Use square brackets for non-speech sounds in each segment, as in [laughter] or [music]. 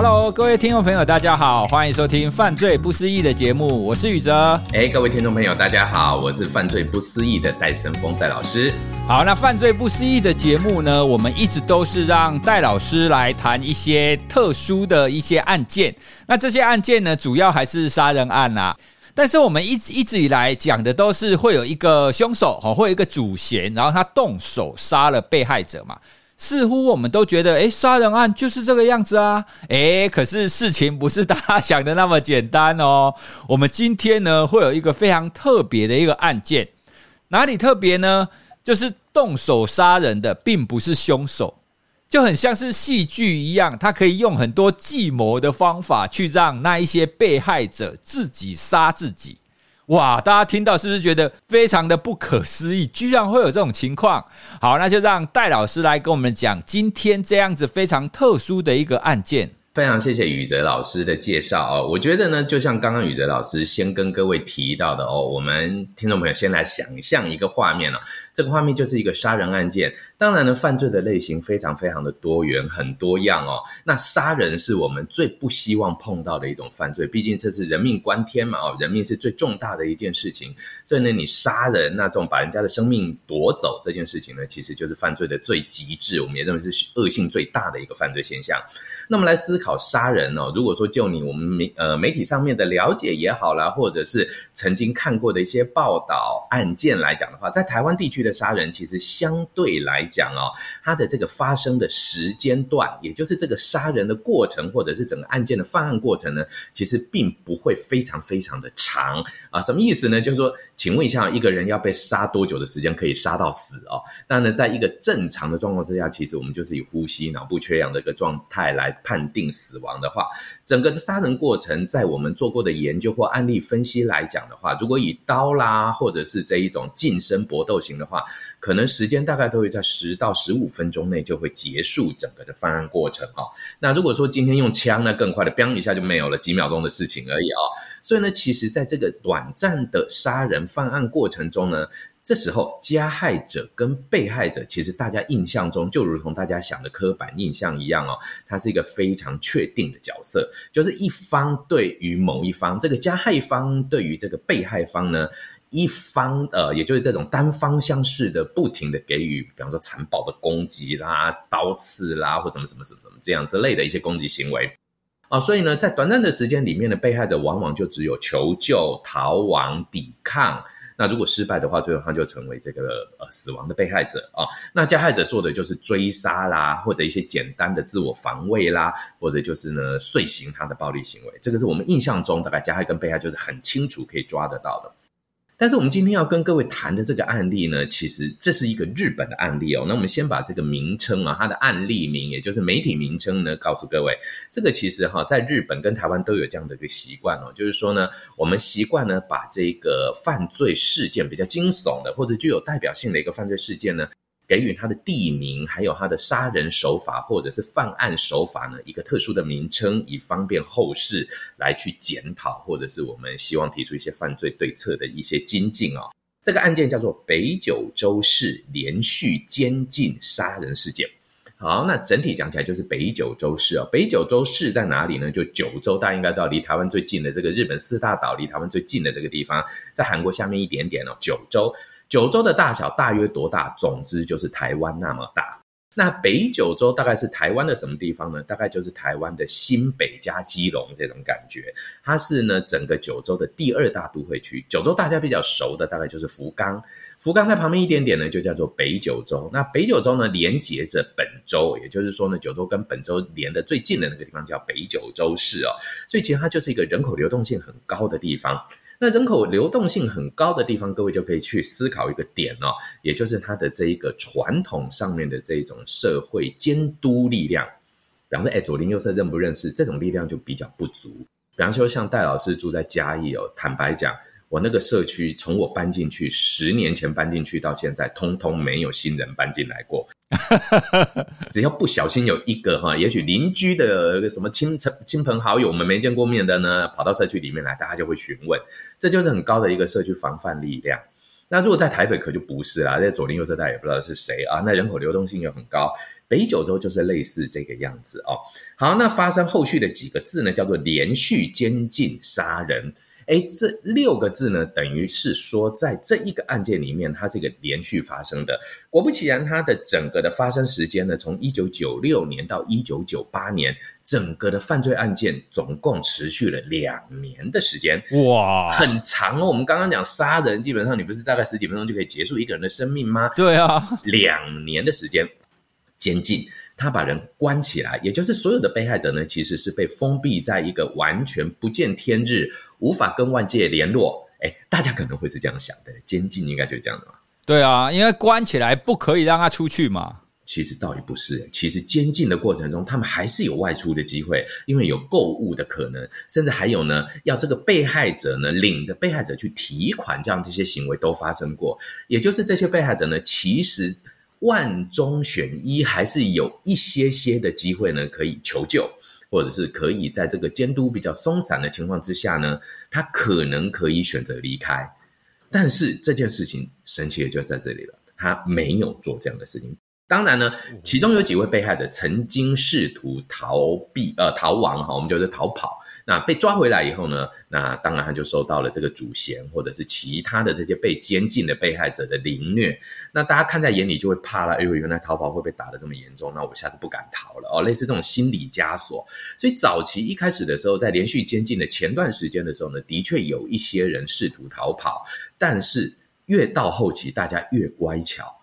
Hello，各位听众朋友，大家好，欢迎收听《犯罪不思议》的节目，我是宇哲。哎，各位听众朋友，大家好，我是《犯罪不思议》的戴森峰戴老师。好，那《犯罪不思议》的节目呢，我们一直都是让戴老师来谈一些特殊的一些案件。那这些案件呢，主要还是杀人案啦。但是我们一直一直以来讲的都是会有一个凶手，哈，会有一个主嫌，然后他动手杀了被害者嘛。似乎我们都觉得，诶，杀人案就是这个样子啊，诶，可是事情不是大家想的那么简单哦。我们今天呢，会有一个非常特别的一个案件，哪里特别呢？就是动手杀人的并不是凶手，就很像是戏剧一样，他可以用很多计谋的方法去让那一些被害者自己杀自己。哇！大家听到是不是觉得非常的不可思议？居然会有这种情况？好，那就让戴老师来跟我们讲今天这样子非常特殊的一个案件。非常谢谢宇哲老师的介绍哦，我觉得呢，就像刚刚宇哲老师先跟各位提到的哦，我们听众朋友先来想象一个画面哦，这个画面就是一个杀人案件。当然呢，犯罪的类型非常非常的多元，很多样哦。那杀人是我们最不希望碰到的一种犯罪，毕竟这是人命关天嘛哦，人命是最重大的一件事情。所以呢，你杀人那这种把人家的生命夺走这件事情呢，其实就是犯罪的最极致，我们也认为是恶性最大的一个犯罪现象。那么来思考。杀人哦！如果说就你我们媒呃媒体上面的了解也好啦，或者是曾经看过的一些报道案件来讲的话，在台湾地区的杀人，其实相对来讲哦，它的这个发生的时间段，也就是这个杀人的过程，或者是整个案件的犯案过程呢，其实并不会非常非常的长啊。什么意思呢？就是说，请问一下，一个人要被杀多久的时间可以杀到死哦？当然，在一个正常的状况之下，其实我们就是以呼吸、脑部缺氧的一个状态来判定。死亡的话，整个的杀人过程，在我们做过的研究或案例分析来讲的话，如果以刀啦，或者是这一种近身搏斗型的话，可能时间大概都会在十到十五分钟内就会结束整个的犯案过程哈。那如果说今天用枪，那更快的，砰一下就没有了，几秒钟的事情而已啊。所以呢，其实在这个短暂的杀人犯案过程中呢。这时候，加害者跟被害者，其实大家印象中就如同大家想的刻板印象一样哦，它是一个非常确定的角色，就是一方对于某一方，这个加害方对于这个被害方呢，一方呃，也就是这种单方向式的不停的给予，比方说残暴的攻击啦、刀刺啦，或什么什么什么什么这样之类的一些攻击行为啊，所以呢，在短暂的时间里面的被害者往往就只有求救、逃亡、抵抗。那如果失败的话，最后他就成为这个呃死亡的被害者啊。那加害者做的就是追杀啦，或者一些简单的自我防卫啦，或者就是呢遂行他的暴力行为。这个是我们印象中大概加害跟被害就是很清楚可以抓得到的。但是我们今天要跟各位谈的这个案例呢，其实这是一个日本的案例哦。那我们先把这个名称啊，它的案例名，也就是媒体名称呢，告诉各位。这个其实哈，在日本跟台湾都有这样的一个习惯哦，就是说呢，我们习惯呢，把这个犯罪事件比较惊悚的，或者具有代表性的一个犯罪事件呢。给予他的地名，还有他的杀人手法或者是犯案手法呢，一个特殊的名称，以方便后世来去检讨，或者是我们希望提出一些犯罪对策的一些精进哦。这个案件叫做北九州市连续监禁杀人事件。好，那整体讲起来就是北九州市哦。北九州市在哪里呢？就九州，大家应该知道，离台湾最近的这个日本四大岛，离台湾最近的这个地方，在韩国下面一点点哦，九州。九州的大小大约多大？总之就是台湾那么大。那北九州大概是台湾的什么地方呢？大概就是台湾的新北加基隆这种感觉。它是呢整个九州的第二大都会区。九州大家比较熟的大概就是福冈，福冈在旁边一点点呢，就叫做北九州。那北九州呢连接着本州，也就是说呢九州跟本州连得最近的那个地方叫北九州市哦。所以其实它就是一个人口流动性很高的地方。那人口流动性很高的地方，各位就可以去思考一个点哦，也就是它的这一个传统上面的这种社会监督力量。比方说，哎，左邻右舍认不认识？这种力量就比较不足。比方说，像戴老师住在嘉义哦，坦白讲，我那个社区从我搬进去十年前搬进去到现在，通通没有新人搬进来过。只要不小心有一个哈，也许邻居的什么亲亲亲朋好友，我们没见过面的呢，跑到社区里面来，大家就会询问，这就是很高的一个社区防范力量。那如果在台北可就不是啦，在左邻右舍大家也不知道是谁啊。那人口流动性又很高，北九州就是类似这个样子哦。好，那发生后续的几个字呢，叫做连续监禁杀人。哎，这六个字呢，等于是说，在这一个案件里面，它是一个连续发生的。果不其然，它的整个的发生时间呢，从一九九六年到一九九八年，整个的犯罪案件总共持续了两年的时间。哇，很长哦。我们刚刚讲杀人，基本上你不是大概十几分钟就可以结束一个人的生命吗？对啊，两年的时间监禁。他把人关起来，也就是所有的被害者呢，其实是被封闭在一个完全不见天日、无法跟外界联络。哎，大家可能会是这样想的，监禁应该就是这样的嘛？对啊，因为关起来不可以让他出去嘛。其实倒也不是，其实监禁的过程中，他们还是有外出的机会，因为有购物的可能，甚至还有呢，要这个被害者呢领着被害者去提款，这样这些行为都发生过。也就是这些被害者呢，其实。万中选一，还是有一些些的机会呢，可以求救，或者是可以在这个监督比较松散的情况之下呢，他可能可以选择离开。但是这件事情神奇的就在这里了，他没有做这样的事情。当然呢，其中有几位被害者曾经试图逃避，呃，逃亡哈，我们就是逃跑。那被抓回来以后呢，那当然他就受到了这个主嫌或者是其他的这些被监禁的被害者的凌虐。那大家看在眼里就会怕了，哎呦，原来逃跑会被打得这么严重，那我下次不敢逃了哦。类似这种心理枷锁。所以早期一开始的时候，在连续监禁的前段时间的时候呢，的确有一些人试图逃跑，但是越到后期，大家越乖巧。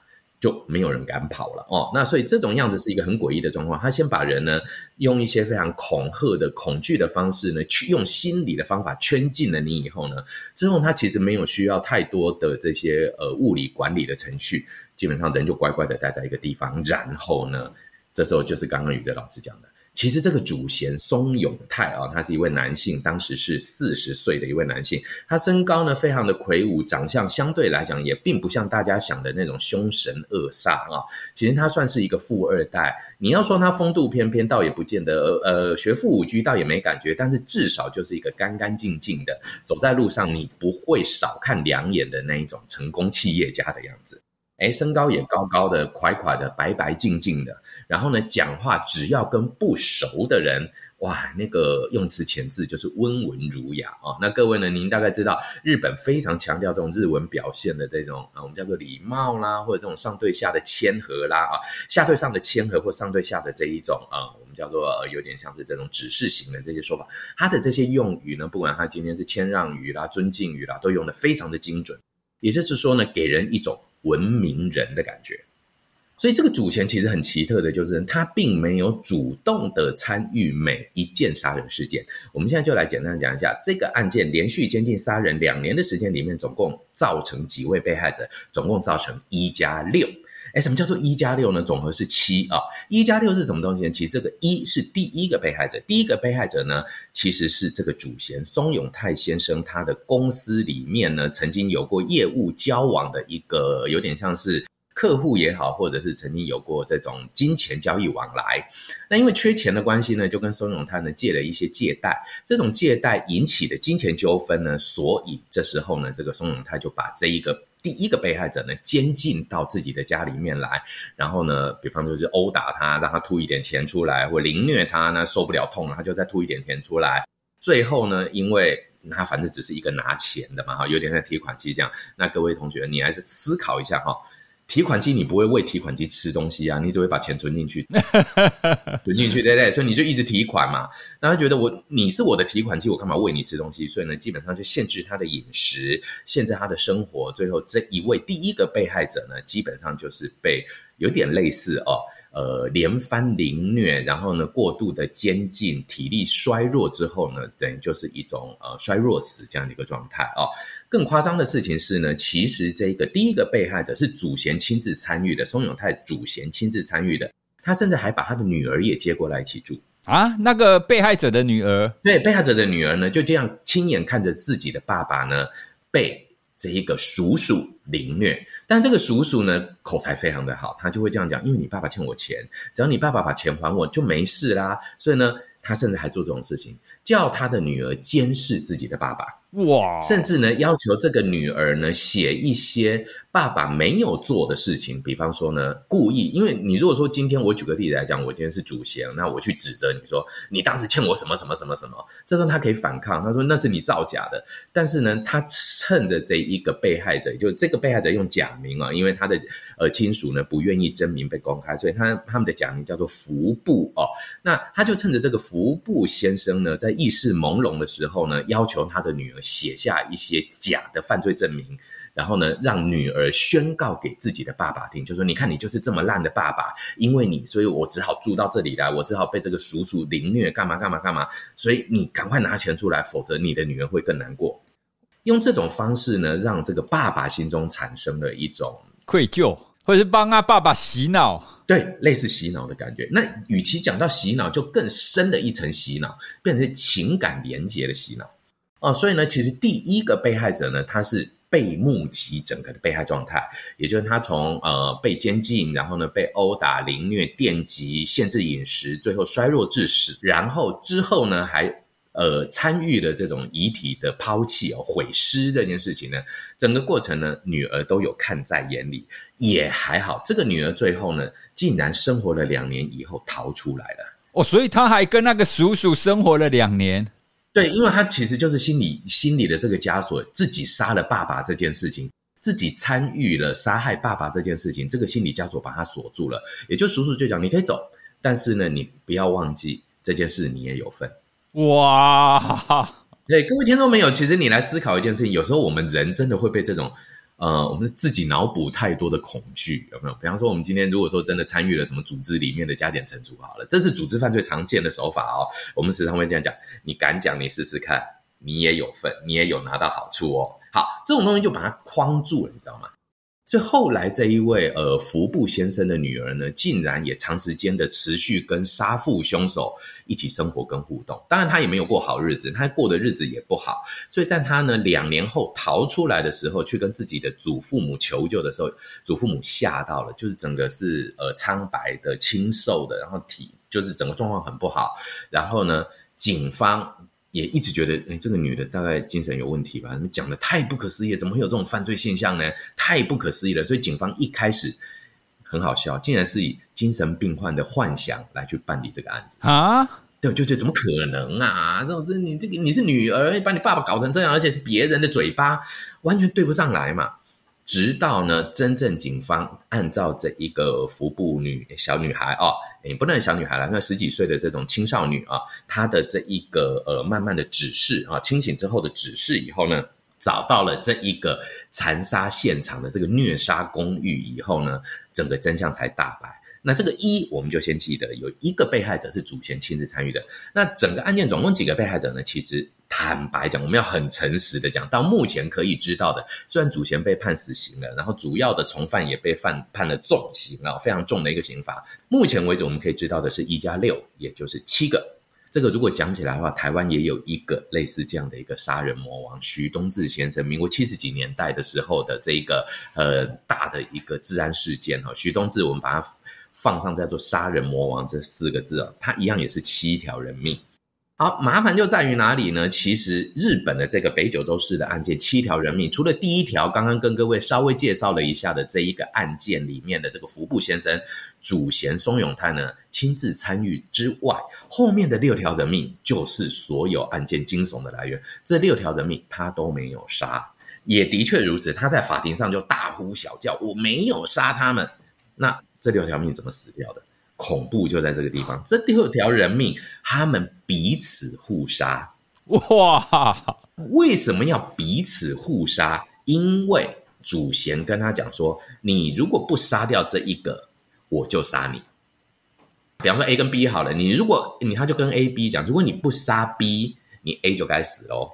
就没有人敢跑了哦，那所以这种样子是一个很诡异的状况。他先把人呢用一些非常恐吓的、恐惧的方式呢，去用心理的方法圈禁了你以后呢，之后他其实没有需要太多的这些呃物理管理的程序，基本上人就乖乖的待在一个地方，然后呢，这时候就是刚刚宇哲老师讲的。其实这个主嫌松永泰啊，他是一位男性，当时是四十岁的一位男性。他身高呢非常的魁梧，长相相对来讲也并不像大家想的那种凶神恶煞啊。其实他算是一个富二代。你要说他风度翩翩，倒也不见得。呃，学富五车倒也没感觉，但是至少就是一个干干净净的，走在路上你不会少看两眼的那一种成功企业家的样子。诶，身高也高高的，快快的，白白净净的。然后呢，讲话只要跟不熟的人，哇，那个用词遣字就是温文儒雅啊。那各位呢，您大概知道日本非常强调这种日文表现的这种啊，我们叫做礼貌啦，或者这种上对下的谦和啦啊，下对上的谦和或上对下的这一种啊，我们叫做有点像是这种指示型的这些说法。它的这些用语呢，不管它今天是谦让语啦、尊敬语啦，都用得非常的精准。也就是说呢，给人一种文明人的感觉，所以这个主嫌其实很奇特的，就是他并没有主动的参与每一件杀人事件。我们现在就来简单讲一下这个案件，连续监禁杀人两年的时间里面，总共造成几位被害者？总共造成一加六。哎，什么叫做一加六呢？总和是七啊。一加六是什么东西呢？其实这个一是第一个被害者，第一个被害者呢，其实是这个主嫌松永泰先生，他的公司里面呢，曾经有过业务交往的一个，有点像是客户也好，或者是曾经有过这种金钱交易往来。那因为缺钱的关系呢，就跟松永泰呢借了一些借贷，这种借贷引起的金钱纠纷呢，所以这时候呢，这个松永泰就把这一个。第一个被害者呢，监禁到自己的家里面来，然后呢，比方说是殴打他，让他吐一点钱出来，或凌虐他呢，受不了痛了，他就再吐一点钱出来。最后呢，因为他反正只是一个拿钱的嘛，哈，有点像提款机这样。那各位同学，你还是思考一下哈。提款机你不会喂提款机吃东西啊，你只会把钱存进去，[laughs] 存进去，对不对？所以你就一直提款嘛。那他觉得我你是我的提款机，我干嘛喂你吃东西？所以呢，基本上就限制他的饮食，限制他的生活。最后这一位第一个被害者呢，基本上就是被有点类似哦。呃，连番凌虐，然后呢，过度的监禁，体力衰弱之后呢，等于就是一种呃衰弱死这样的一个状态哦。更夸张的事情是呢，其实这个第一个被害者是祖贤亲自参与的，松永泰祖贤亲自参与的，他甚至还把他的女儿也接过来一起住啊。那个被害者的女儿，对，被害者的女儿呢，就这样亲眼看着自己的爸爸呢被。这一个叔叔凌虐，但这个叔叔呢，口才非常的好，他就会这样讲：因为你爸爸欠我钱，只要你爸爸把钱还我就没事啦。所以呢，他甚至还做这种事情，叫他的女儿监视自己的爸爸。哇，甚至呢，要求这个女儿呢写一些爸爸没有做的事情，比方说呢，故意，因为你如果说今天我举个例子来讲，我今天是主嫌，那我去指责你说你当时欠我什么什么什么什么，这时候他可以反抗，他说那是你造假的，但是呢，他趁着这一个被害者，就这个被害者用假名啊，因为他的呃亲属呢不愿意真名被公开，所以他他们的假名叫做福布哦，那他就趁着这个福布先生呢在意识朦胧的时候呢，要求他的女儿。写下一些假的犯罪证明，然后呢，让女儿宣告给自己的爸爸听，就说：“你看，你就是这么烂的爸爸，因为你，所以我只好住到这里来，我只好被这个叔叔凌虐，干嘛干嘛干嘛。所以你赶快拿钱出来，否则你的女儿会更难过。”用这种方式呢，让这个爸爸心中产生了一种愧疚，或者是帮他爸爸洗脑，对，类似洗脑的感觉。那与其讲到洗脑，就更深的一层洗脑，变成情感连结的洗脑。哦，所以呢，其实第一个被害者呢，他是被目击整个的被害状态，也就是他从呃被监禁，然后呢被殴打、凌虐、电击、限制饮食，最后衰弱致死，然后之后呢还呃参与了这种遗体的抛弃哦、毁尸这件事情呢，整个过程呢，女儿都有看在眼里，也还好，这个女儿最后呢，竟然生活了两年以后逃出来了。哦，所以她还跟那个叔叔生活了两年。对，因为她其实就是心里心里的这个枷锁，自己杀了爸爸这件事情，自己参与了杀害爸爸这件事情，这个心理枷锁把他锁住了。也就叔叔就讲，你可以走，但是呢，你不要忘记这件事，你也有份。哇，对，各位听众朋友，其实你来思考一件事情，有时候我们人真的会被这种。呃，我们自己脑补太多的恐惧，有没有？比方说，我们今天如果说真的参与了什么组织里面的加减乘除，好了，这是组织犯罪常见的手法哦。我们时常会这样讲：你敢讲，你试试看，你也有份，你也有拿到好处哦。好，这种东西就把它框住了，你知道吗？这后来这一位呃福布先生的女儿呢，竟然也长时间的持续跟杀父凶手一起生活跟互动。当然，他也没有过好日子，他过的日子也不好。所以在他呢两年后逃出来的时候，去跟自己的祖父母求救的时候，祖父母吓到了，就是整个是呃苍白的、清瘦的，然后体就是整个状况很不好。然后呢，警方。也一直觉得，哎，这个女的大概精神有问题吧？你讲的太不可思议，怎么会有这种犯罪现象呢？太不可思议了。所以警方一开始很好笑，竟然是以精神病患的幻想来去办理这个案子啊？对，就觉得怎么可能啊？这种这你这个你是女儿，把你爸爸搞成这样，而且是别人的嘴巴，完全对不上来嘛。直到呢，真正警方按照这一个福布女小女孩哦，也不能小女孩了，那十几岁的这种青少女啊，她的这一个呃慢慢的指示啊，清醒之后的指示以后呢，找到了这一个残杀现场的这个虐杀公寓以后呢，整个真相才大白。那这个一，我们就先记得有一个被害者是祖先亲自参与的。那整个案件总共几个被害者呢？其实坦白讲，我们要很诚实的讲，到目前可以知道的，虽然祖先被判死刑了，然后主要的从犯也被判判了重刑啊，非常重的一个刑罚。目前为止，我们可以知道的是一加六，也就是七个。这个如果讲起来的话，台湾也有一个类似这样的一个杀人魔王徐东志先生，民国七十几年代的时候的这一个呃大的一个治安事件哈，徐东志我们把它。放上叫做“杀人魔王”这四个字啊，他一样也是七条人命。好，麻烦就在于哪里呢？其实日本的这个北九州市的案件，七条人命，除了第一条刚刚跟各位稍微介绍了一下的这一个案件里面的这个服部先生主嫌松永泰呢亲自参与之外，后面的六条人命就是所有案件惊悚的来源。这六条人命他都没有杀，也的确如此，他在法庭上就大呼小叫：“我没有杀他们。”那。这六条命怎么死掉的？恐怖就在这个地方。这六条人命，他们彼此互杀。哇！为什么要彼此互杀？因为主贤跟他讲说：“你如果不杀掉这一个，我就杀你。”比方说 A 跟 B 好了，你如果你他就跟 A、B 讲：“如果你不杀 B，你 A 就该死喽。”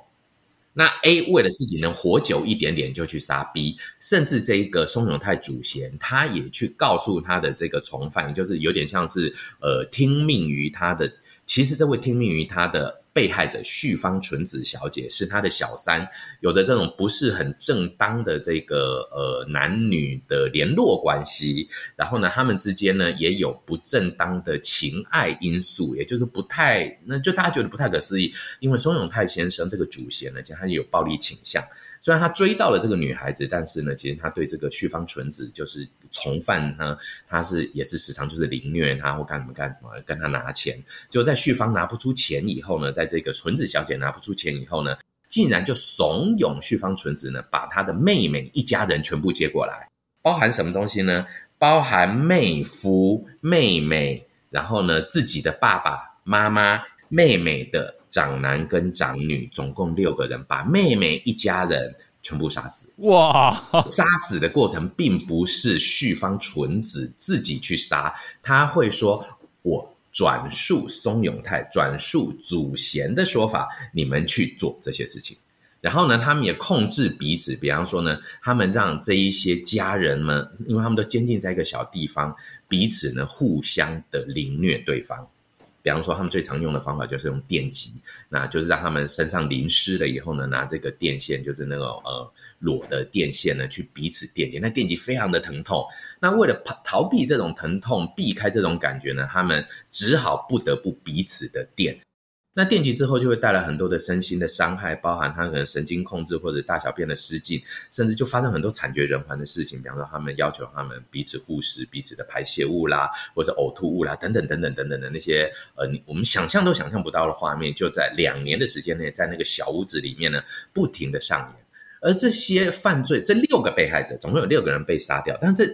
那 A 为了自己能活久一点点，就去杀 B，甚至这一个松永泰主嫌，他也去告诉他的这个从犯，就是有点像是呃听命于他的。其实这位听命于他的被害者旭方纯子小姐是他的小三，有着这种不是很正当的这个呃男女的联络关系，然后呢，他们之间呢也有不正当的情爱因素，也就是不太，那就大家觉得不太可思议，因为松永泰先生这个主嫌呢，其实他有暴力倾向。虽然他追到了这个女孩子，但是呢，其实他对这个绪方纯子就是从犯呢，他是也是时常就是凌虐他或干什么干什么，跟他拿钱。就在绪方拿不出钱以后呢，在这个纯子小姐拿不出钱以后呢，竟然就怂恿绪方纯子呢，把他的妹妹一家人全部接过来，包含什么东西呢？包含妹夫、妹妹，然后呢，自己的爸爸妈妈、妹妹的。长男跟长女总共六个人，把妹妹一家人全部杀死。哇！杀死的过程并不是旭方纯子自己去杀，他会说：“我转述松永泰，转述祖贤的说法，你们去做这些事情。”然后呢，他们也控制彼此，比方说呢，他们让这一些家人们，因为他们都监禁在一个小地方，彼此呢互相的凌虐对方。比方说，他们最常用的方法就是用电击，那就是让他们身上淋湿了以后呢，拿这个电线，就是那种呃裸的电线呢，去彼此电击。那电击非常的疼痛。那为了逃逃避这种疼痛，避开这种感觉呢，他们只好不得不彼此的电。那电击之后就会带来很多的身心的伤害，包含他可能神经控制或者大小便的失禁，甚至就发生很多惨绝人寰的事情。比方说，他们要求他们彼此互食彼此的排泄物啦，或者呕吐物啦，等等等等等等的那些呃，我们想象都想象不到的画面，就在两年的时间内，在那个小屋子里面呢，不停的上演。而这些犯罪，这六个被害者，总共有六个人被杀掉，但这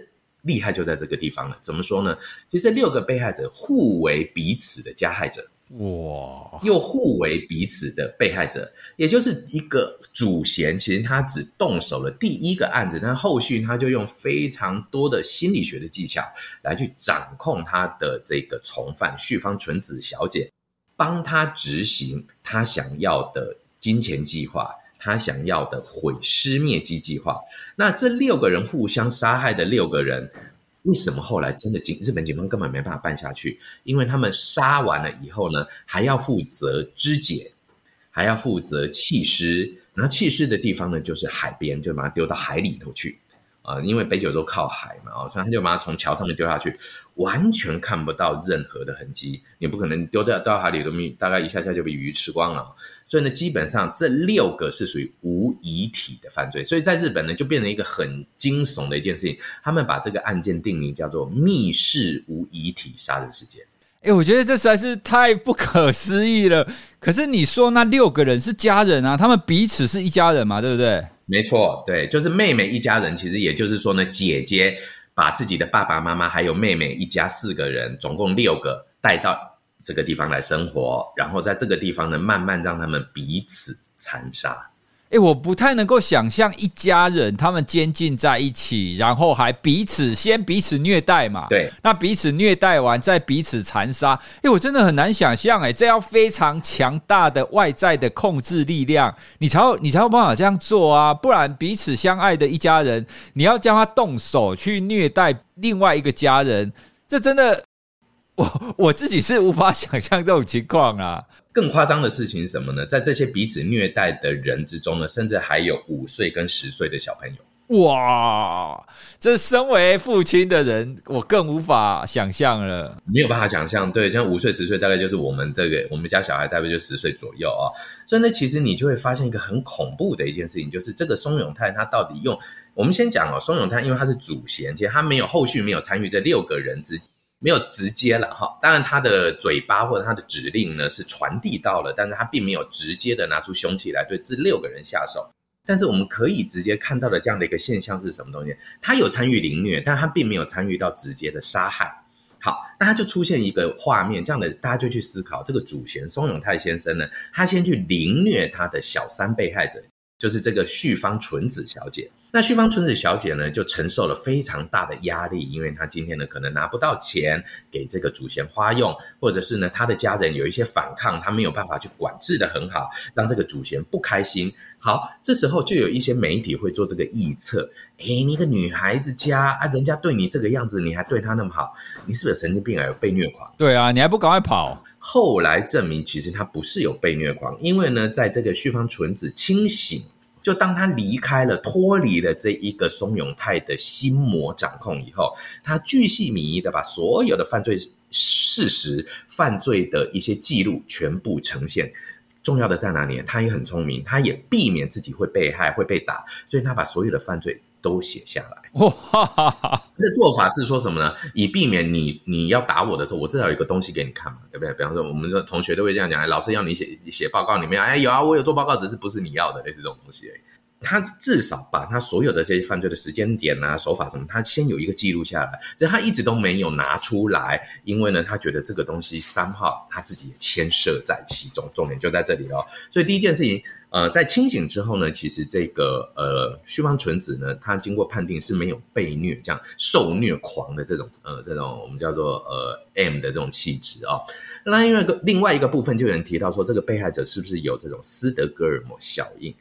厉害就在这个地方了。怎么说呢？其实这六个被害者互为彼此的加害者。哇！又互为彼此的被害者，也就是一个主嫌。其实他只动手了第一个案子，但后续他就用非常多的心理学的技巧来去掌控他的这个从犯绪方纯子小姐，帮他执行他想要的金钱计划，他想要的毁尸灭迹计划。那这六个人互相杀害的六个人。为什么后来真的警日本警方根本没办法办下去？因为他们杀完了以后呢，还要负责肢解，还要负责弃尸，然后弃尸的地方呢，就是海边，就把它丢到海里头去。啊，因为北九州靠海嘛，啊，所以他就把它从桥上面丢下去，完全看不到任何的痕迹。你不可能丢掉到海里头，大概一下下就被鱼吃光了。所以呢，基本上这六个是属于无遗体的犯罪。所以在日本呢，就变成一个很惊悚的一件事情。他们把这个案件定名叫做“密室无遗体杀人事件”。哎，我觉得这实在是太不可思议了。可是你说那六个人是家人啊，他们彼此是一家人嘛，对不对？没错，对，就是妹妹一家人。其实也就是说呢，姐姐把自己的爸爸妈妈还有妹妹一家四个人，总共六个带到这个地方来生活，然后在这个地方呢，慢慢让他们彼此残杀。诶，我不太能够想象一家人他们监禁在一起，然后还彼此先彼此虐待嘛？对，那彼此虐待完再彼此残杀，诶，我真的很难想象，哎，这要非常强大的外在的控制力量，你才有你才有办法这样做啊！不然彼此相爱的一家人，你要叫他动手去虐待另外一个家人，这真的，我我自己是无法想象这种情况啊。更夸张的事情是什么呢？在这些彼此虐待的人之中呢，甚至还有五岁跟十岁的小朋友。哇，这身为父亲的人，我更无法想象了。没有办法想象，对，像五岁、十岁，大概就是我们这个我们家小孩，大概就十岁左右啊。所以呢，其实你就会发现一个很恐怖的一件事情，就是这个松永泰他到底用我们先讲哦，松永泰因为他是主嫌，其实他没有后续没有参与这六个人之。没有直接了哈，当然他的嘴巴或者他的指令呢是传递到了，但是他并没有直接的拿出凶器来对这六个人下手。但是我们可以直接看到的这样的一个现象是什么东西？他有参与凌虐，但他并没有参与到直接的杀害。好，那他就出现一个画面，这样的大家就去思考，这个主嫌松永泰先生呢，他先去凌虐他的小三被害者，就是这个绪方纯子小姐。那旭方纯子小姐呢，就承受了非常大的压力，因为她今天呢可能拿不到钱给这个祖先花用，或者是呢她的家人有一些反抗，她没有办法去管制得很好，让这个祖先不开心。好，这时候就有一些媒体会做这个臆测：诶，你一个女孩子家啊，人家对你这个样子，你还对她那么好，你是不是有神经病啊？有被虐狂？对啊，你还不赶快跑？后来证明，其实她不是有被虐狂，因为呢，在这个旭方纯子清醒。就当他离开了、脱离了这一个松永泰的心魔掌控以后，他巨细靡遗的把所有的犯罪事实、犯罪的一些记录全部呈现。重要的在哪里？他也很聪明，他也避免自己会被害、会被打，所以他把所有的犯罪。都写下来。[laughs] 哇哈哈哈！那做法是说什么呢？以避免你你要打我的时候，我至少有一个东西给你看嘛，对不对？比方说，我们的同学都会这样讲：哎，老师要你写写报告里面，哎，有啊，我有做报告，只是不是你要的类似这种东西而已。他至少把他所有的这些犯罪的时间点啊、手法什么，他先有一个记录下来。所以他一直都没有拿出来，因为呢，他觉得这个东西三号他自己也牵涉在其中，重点就在这里哦。所以第一件事情。呃，在清醒之后呢，其实这个呃，绪方纯子呢，他经过判定是没有被虐这样受虐狂的这种呃这种我们叫做呃 M 的这种气质啊。那另外一个另外一个部分就有人提到说，这个被害者是不是有这种斯德哥尔摩效应？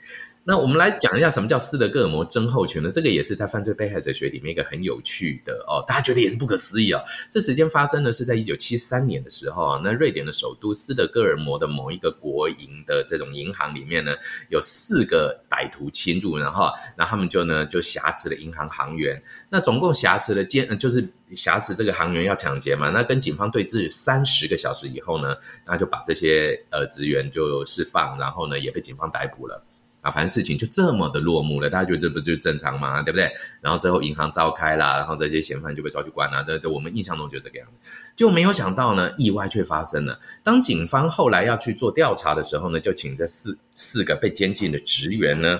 那我们来讲一下什么叫斯德哥尔摩症候群呢？这个也是在犯罪被害者学里面一个很有趣的哦，大家觉得也是不可思议哦。这时间发生的是在一九七三年的时候啊，那瑞典的首都斯德哥尔摩的某一个国营的这种银行里面呢，有四个歹徒侵入，然后，然后他们就呢就挟持了银行行员，那总共挟持了监，就是挟持这个行员要抢劫嘛，那跟警方对峙三十个小时以后呢，那就把这些呃职员就释放，然后呢也被警方逮捕了。啊，反正事情就这么的落幕了，大家觉得这不就正常吗？对不对？然后最后银行召开了，然后这些嫌犯就被抓去关了。这这我们印象中就这个样子，就没有想到呢，意外却发生了。当警方后来要去做调查的时候呢，就请这四四个被监禁的职员呢，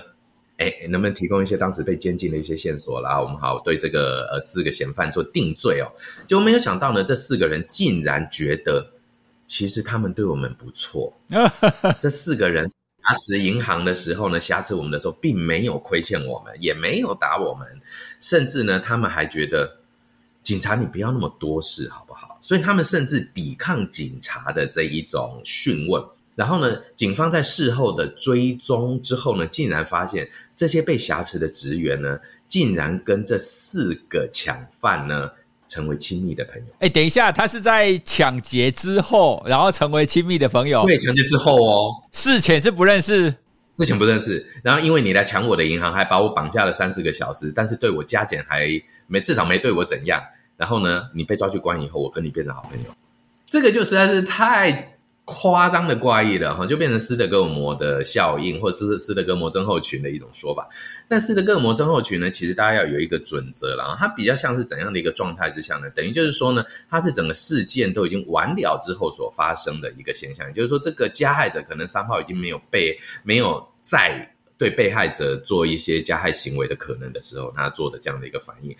哎，能不能提供一些当时被监禁的一些线索啦？我们好对这个呃四个嫌犯做定罪哦。就没有想到呢，这四个人竟然觉得其实他们对我们不错，[laughs] 这四个人。挟持银行的时候呢，挟持我们的时候，并没有亏欠我们，也没有打我们，甚至呢，他们还觉得警察你不要那么多事，好不好？所以他们甚至抵抗警察的这一种讯问。然后呢，警方在事后的追踪之后呢，竟然发现这些被挟持的职员呢，竟然跟这四个抢犯呢。成为亲密的朋友。哎，等一下，他是在抢劫之后，然后成为亲密的朋友。对，抢劫之后哦，事前是不认识，之前不认识。然后因为你来抢我的银行，还把我绑架了三四个小时，但是对我加减还没，至少没对我怎样。然后呢，你被抓去关以后，我跟你变成好朋友，这个就实在是太。夸张的怪异了哈，就变成斯德哥尔摩的效应，或者是斯德哥尔摩症候群的一种说法。那斯德哥尔摩症候群呢，其实大家要有一个准则了，它比较像是怎样的一个状态之下呢？等于就是说呢，它是整个事件都已经完了之后所发生的一个现象，也就是说，这个加害者可能三号已经没有被没有再对被害者做一些加害行为的可能的时候，他做的这样的一个反应。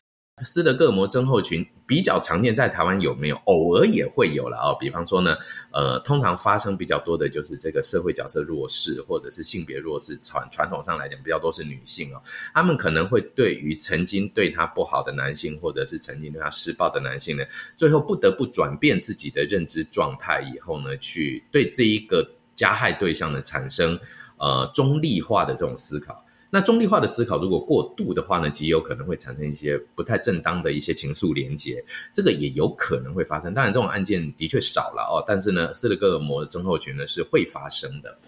斯德哥尔摩症候群比较常见，在台湾有没有？偶尔也会有了哦。比方说呢，呃，通常发生比较多的就是这个社会角色弱势，或者是性别弱势，传传统上来讲比较多是女性哦。他们可能会对于曾经对他不好的男性，或者是曾经对他施暴的男性呢，最后不得不转变自己的认知状态以后呢，去对这一个加害对象呢产生呃中立化的这种思考。那中立化的思考如果过度的话呢，极有可能会产生一些不太正当的一些情愫连结，这个也有可能会发生。当然，这种案件的确少了哦，但是呢，斯德哥尔摩的症候群呢是会发生的。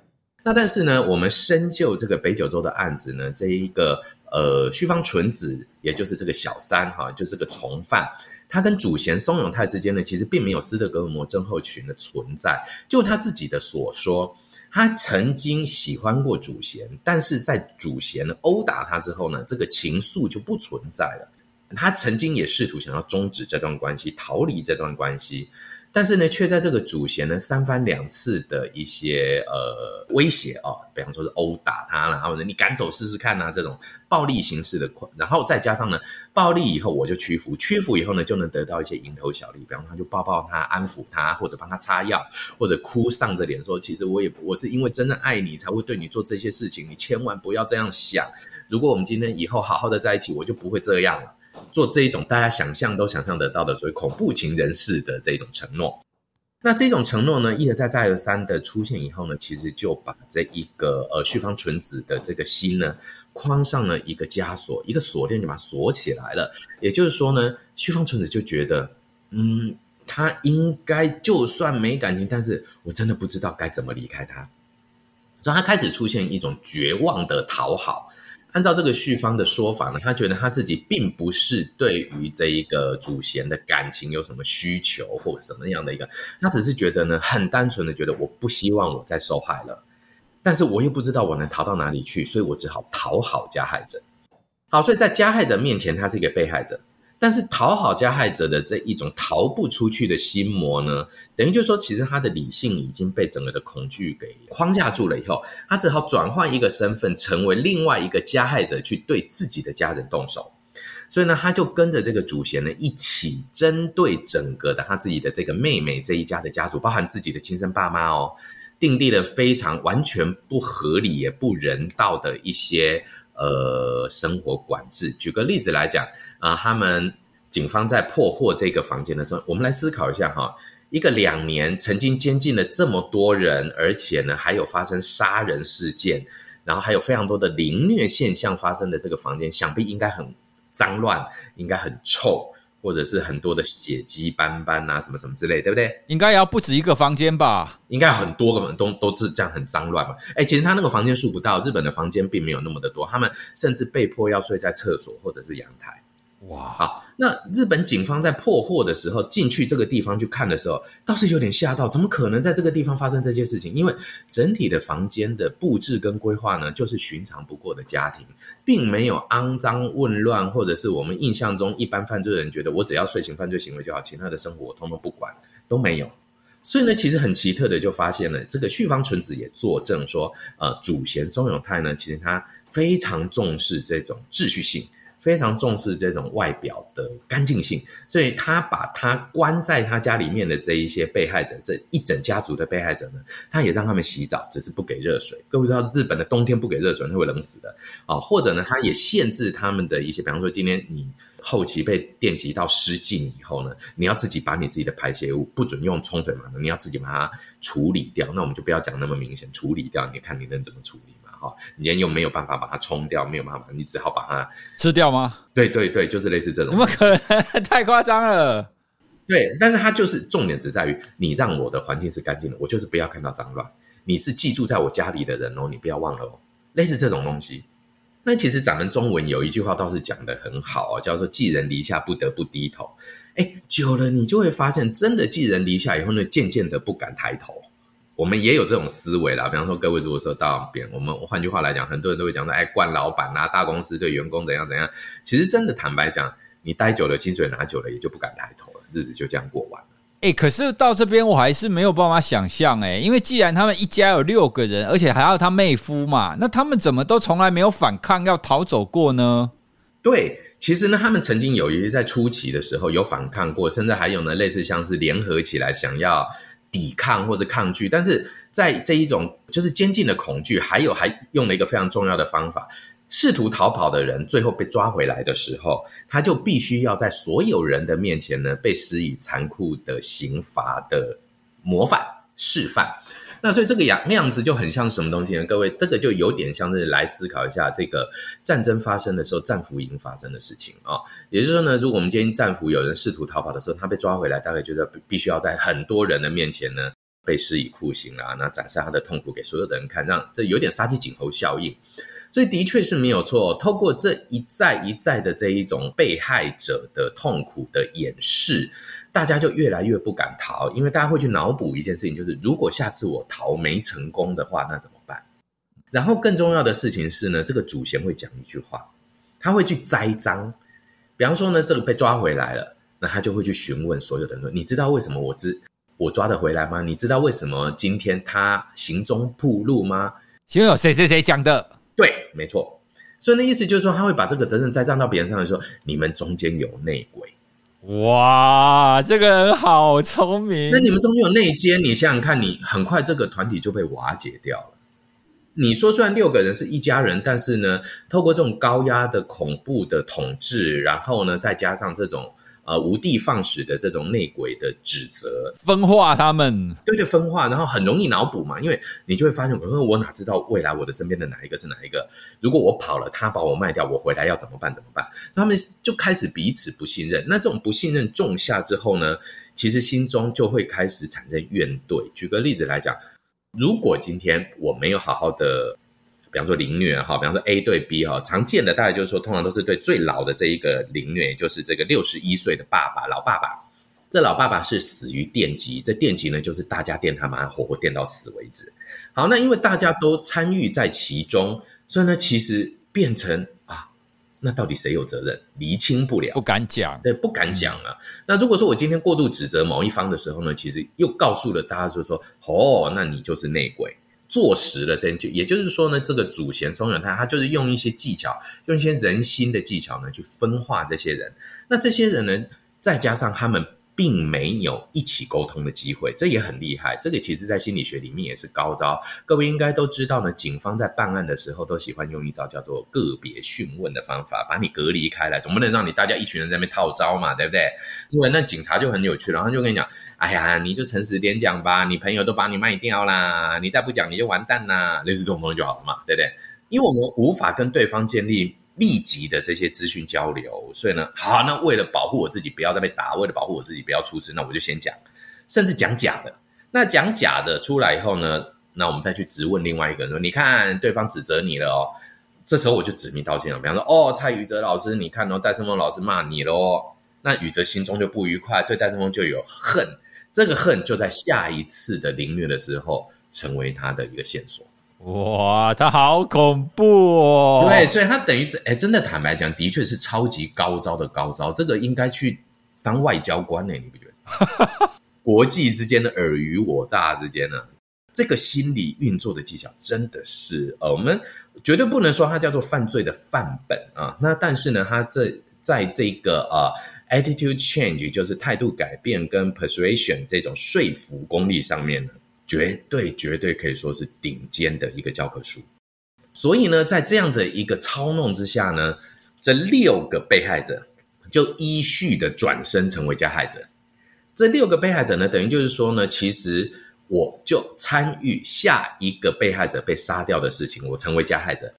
那但是呢，我们深究这个北九州的案子呢，这一个呃绪方纯子，也就是这个小三哈，就这个从犯，他跟主嫌松永泰之间呢，其实并没有斯德哥尔摩症候群的存在。就他自己的所说。他曾经喜欢过主贤，但是在主贤殴打他之后呢，这个情愫就不存在了。他曾经也试图想要终止这段关系，逃离这段关系，但是呢，却在这个主嫌呢三番两次的一些呃威胁哦，比方说是殴打他然后呢你赶走试试看啊，这种暴力形式的，然后再加上呢暴力以后我就屈服，屈服以后呢就能得到一些蝇头小利，比方说他就抱抱他，安抚他，或者帮他擦药，或者哭丧着脸说，其实我也我是因为真的爱你才会对你做这些事情，你千万不要这样想，如果我们今天以后好好的在一起，我就不会这样了。做这一种大家想象都想象得到的所谓恐怖情人式的这种承诺，那这种承诺呢，一而再再而三的出现以后呢，其实就把这一个呃绪方纯子的这个心呢框上了一个枷锁，一个锁链就把它锁起来了。也就是说呢，绪方纯子就觉得，嗯，他应该就算没感情，但是我真的不知道该怎么离开他，所以他开始出现一种绝望的讨好。按照这个旭方的说法呢，他觉得他自己并不是对于这一个祖先的感情有什么需求或者什么样的一个，他只是觉得呢，很单纯的觉得我不希望我再受害了，但是我又不知道我能逃到哪里去，所以我只好讨好加害者。好，所以在加害者面前，他是一个被害者。但是讨好加害者的这一种逃不出去的心魔呢，等于就是说，其实他的理性已经被整个的恐惧给框架住了。以后，他只好转换一个身份，成为另外一个加害者，去对自己的家人动手。所以呢，他就跟着这个祖先呢一起针对整个的他自己的这个妹妹这一家的家族，包含自己的亲生爸妈哦，订立了非常完全不合理也不人道的一些呃生活管制。举个例子来讲。啊，他们警方在破获这个房间的时候，我们来思考一下哈，一个两年曾经监禁了这么多人，而且呢还有发生杀人事件，然后还有非常多的凌虐现象发生的这个房间，想必应该很脏乱，应该很臭，或者是很多的血迹斑斑啊，什么什么之类，对不对？应该要不止一个房间吧？应该很多个房都都是这样很脏乱嘛？哎，其实他那个房间数不到，日本的房间并没有那么的多，他们甚至被迫要睡在厕所或者是阳台。哇，好，那日本警方在破获的时候进去这个地方去看的时候，倒是有点吓到，怎么可能在这个地方发生这些事情？因为整体的房间的布置跟规划呢，就是寻常不过的家庭，并没有肮脏混乱，或者是我们印象中一般犯罪人觉得我只要遂行犯罪行为就好，其他的生活我通通不管，都没有。所以呢，其实很奇特的就发现了，这个旭方纯子也作证说，呃，主嫌松永泰呢，其实他非常重视这种秩序性。非常重视这种外表的干净性，所以他把他关在他家里面的这一些被害者，这一整家族的被害者呢，他也让他们洗澡，只是不给热水。各位知道，日本的冬天不给热水，他会冷死的啊！或者呢，他也限制他们的一些，比方说，今天你后期被电击到失禁以后呢，你要自己把你自己的排泄物不准用冲水马桶，你要自己把它处理掉。那我们就不要讲那么明显，处理掉，你看你能怎么处理？好，你今天又没有办法把它冲掉，没有办法，你只好把它吃掉吗？对对对，就是类似这种。怎么可能？[laughs] 太夸张了。对，但是它就是重点只在于你让我的环境是干净的，我就是不要看到脏乱。你是寄住在我家里的人哦，你不要忘了哦。类似这种东西，那其实咱们中文有一句话倒是讲得很好哦，叫做“寄人篱下，不得不低头”。哎，久了你就会发现，真的寄人篱下以后呢，渐渐的不敢抬头。我们也有这种思维啦，比方说各位如果说到边，我们换句话来讲，很多人都会讲说，哎，惯老板啊，大公司对员工怎样怎样。其实真的坦白讲，你待久了，薪水拿久了，也就不敢抬头了，日子就这样过完了。哎，可是到这边我还是没有办法想象，哎，因为既然他们一家有六个人，而且还要他妹夫嘛，那他们怎么都从来没有反抗要逃走过呢？对，其实呢，他们曾经有一些在初期的时候有反抗过，甚至还有呢，类似像是联合起来想要。抵抗或者抗拒，但是在这一种就是监禁的恐惧，还有还用了一个非常重要的方法，试图逃跑的人最后被抓回来的时候，他就必须要在所有人的面前呢，被施以残酷的刑罚的模范示范。那所以这个样那样子就很像什么东西呢？各位，这个就有点像是来思考一下这个战争发生的时候，战俘营发生的事情啊。也就是说呢，如果我们今天战俘有人试图逃跑的时候，他被抓回来，大概觉得必须要在很多人的面前呢被施以酷刑啊，那展示他的痛苦给所有的人看，让这有点杀鸡儆猴效应。所以的确是没有错，透过这一再一再的这一种被害者的痛苦的演示。大家就越来越不敢逃，因为大家会去脑补一件事情，就是如果下次我逃没成功的话，那怎么办？然后更重要的事情是呢，这个祖先会讲一句话，他会去栽赃。比方说呢，这个被抓回来了，那他就会去询问所有的人说：“你知道为什么我之我抓得回来吗？你知道为什么今天他行踪暴露吗？因为谁谁谁讲的？对，没错。所以那意思就是说，他会把这个责任栽赃到别人上来说，你们中间有内鬼。哇，这个人好聪明。那你们中间有内奸，你想想看，你很快这个团体就被瓦解掉了。你说虽然六个人是一家人，但是呢，透过这种高压的恐怖的统治，然后呢，再加上这种。呃，无的放矢的这种内鬼的指责，分化他们，对对，分化，然后很容易脑补嘛，因为你就会发现，因为我哪知道未来我的身边的哪一个是哪一个？如果我跑了，他把我卖掉，我回来要怎么办？怎么办？他们就开始彼此不信任。那这种不信任种下之后呢，其实心中就会开始产生怨怼。举个例子来讲，如果今天我没有好好的。比方说凌虐哈，比方说 A 对 B 哈，常见的大概就是说，通常都是对最老的这一个凌虐，也就是这个六十一岁的爸爸，老爸爸。这老爸爸是死于电击，这电击呢就是大家电他妈活活电到死为止。好，那因为大家都参与在其中，所以呢，其实变成啊，那到底谁有责任？厘清不了，不敢讲，对，不敢讲啊。那如果说我今天过度指责某一方的时候呢，其实又告诉了大家说说，哦，那你就是内鬼。坐实了证据，也就是说呢，这个主嫌松永泰他就是用一些技巧，用一些人心的技巧呢，去分化这些人。那这些人呢，再加上他们。并没有一起沟通的机会，这也很厉害。这个其实，在心理学里面也是高招。各位应该都知道呢，警方在办案的时候都喜欢用一招叫做个别讯问的方法，把你隔离开来，总不能让你大家一群人在那边套招嘛，对不对？因为那警察就很有趣，然后就跟你讲：“哎呀，你就诚实点讲吧，你朋友都把你卖掉啦，你再不讲你就完蛋啦。”类似这种东西就好了嘛，对不对？因为我们无法跟对方建立。立即的这些资讯交流，所以呢，好，那为了保护我自己不要再被打，为了保护我自己不要出事，那我就先讲，甚至讲假的。那讲假的出来以后呢，那我们再去质问另外一个人说，你看对方指责你了哦，这时候我就指名道姓了，比方说，哦，蔡宇哲老师，你看哦，戴胜峰老师骂你了哦，那宇哲心中就不愉快，对戴胜峰就有恨，这个恨就在下一次的凌虐的时候成为他的一个线索。哇，他好恐怖哦！对，所以他等于哎，真的坦白讲，的确是超级高招的高招。这个应该去当外交官呢，你不觉得？[laughs] 国际之间的尔虞我诈之间呢，这个心理运作的技巧真的是呃，我们绝对不能说它叫做犯罪的范本啊。那但是呢，它这在这个呃 attitude change，就是态度改变跟 persuasion 这种说服功力上面呢。绝对绝对可以说是顶尖的一个教科书。所以呢，在这样的一个操弄之下呢，这六个被害者就依序的转身成为加害者。这六个被害者呢，等于就是说呢，其实我就参与下一个被害者被杀掉的事情，我成为加害者。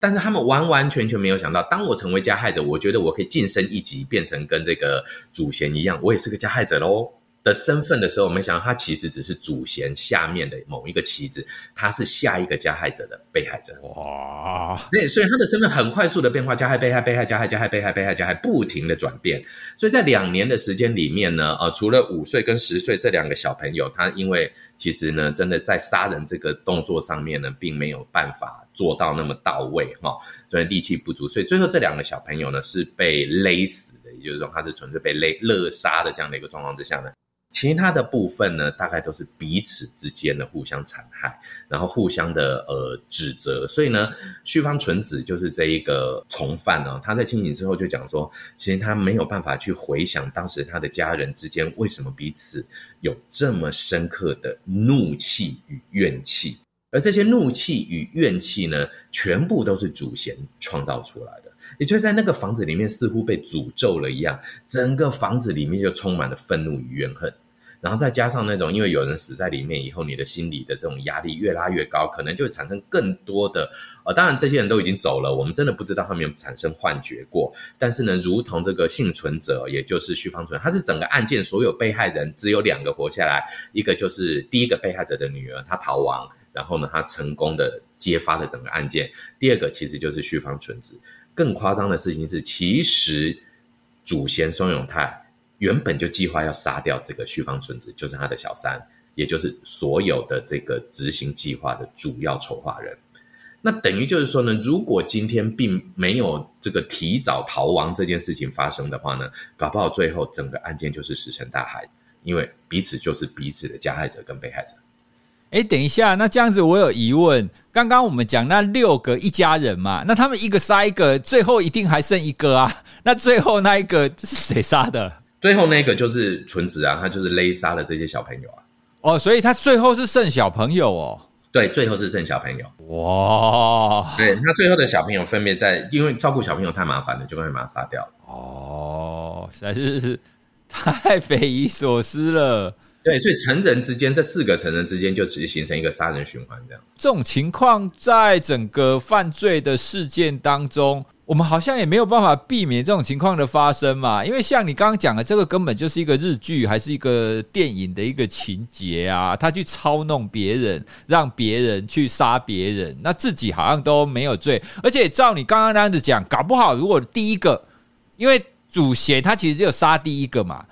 但是他们完完全全没有想到，当我成为加害者，我觉得我可以晋升一级，变成跟这个主嫌一样，我也是个加害者喽。的身份的时候，我们想到他其实只是祖先下面的某一个棋子，他是下一个加害者的被害者。哇！对，所以他的身份很快速的变化，加害、被害、被害、加害、加害、被害、被害、加害，不停的转变。所以在两年的时间里面呢，呃，除了五岁跟十岁这两个小朋友，他因为其实呢，真的在杀人这个动作上面呢，并没有办法做到那么到位哈，所以力气不足，所以最后这两个小朋友呢是被勒死的，也就是说他是纯粹被勒勒杀的这样的一个状况之下呢。其他的部分呢，大概都是彼此之间的互相残害，然后互相的呃指责。所以呢，绪方纯子就是这一个从犯呢，他在清醒之后就讲说，其实他没有办法去回想当时他的家人之间为什么彼此有这么深刻的怒气与怨气，而这些怒气与怨气呢，全部都是祖先创造出来的。也就在那个房子里面，似乎被诅咒了一样，整个房子里面就充满了愤怒与怨恨。然后再加上那种，因为有人死在里面以后，你的心理的这种压力越拉越高，可能就会产生更多的呃，当然这些人都已经走了，我们真的不知道他们有有产生幻觉过。但是呢，如同这个幸存者，也就是绪方纯，他是整个案件所有被害人只有两个活下来，一个就是第一个被害者的女儿，她逃亡，然后呢，她成功的揭发了整个案件。第二个其实就是绪方纯子。更夸张的事情是，其实祖先孙永泰。原本就计划要杀掉这个旭方纯子，就是他的小三，也就是所有的这个执行计划的主要筹划人。那等于就是说呢，如果今天并没有这个提早逃亡这件事情发生的话呢，搞不好最后整个案件就是石沉大海。因为彼此就是彼此的加害者跟被害者。哎，等一下，那这样子我有疑问。刚刚我们讲那六个一家人嘛，那他们一个杀一个，最后一定还剩一个啊？那最后那一个是谁杀的？最后那个就是纯子啊，他就是勒杀了这些小朋友啊。哦，所以他最后是剩小朋友哦。对，最后是剩小朋友。哇，对，那最后的小朋友分别在，因为照顾小朋友太麻烦了，就会把他杀掉。哦，实在是太匪夷所思了。对，所以成人之间，这四个成人之间就其实形成一个杀人循环，这样。这种情况在整个犯罪的事件当中，我们好像也没有办法避免这种情况的发生嘛。因为像你刚刚讲的，这个根本就是一个日剧，还是一个电影的一个情节啊。他去操弄别人，让别人去杀别人，那自己好像都没有罪。而且照你刚刚那样子讲，搞不好如果第一个，因为主嫌他其实只有杀第一个嘛。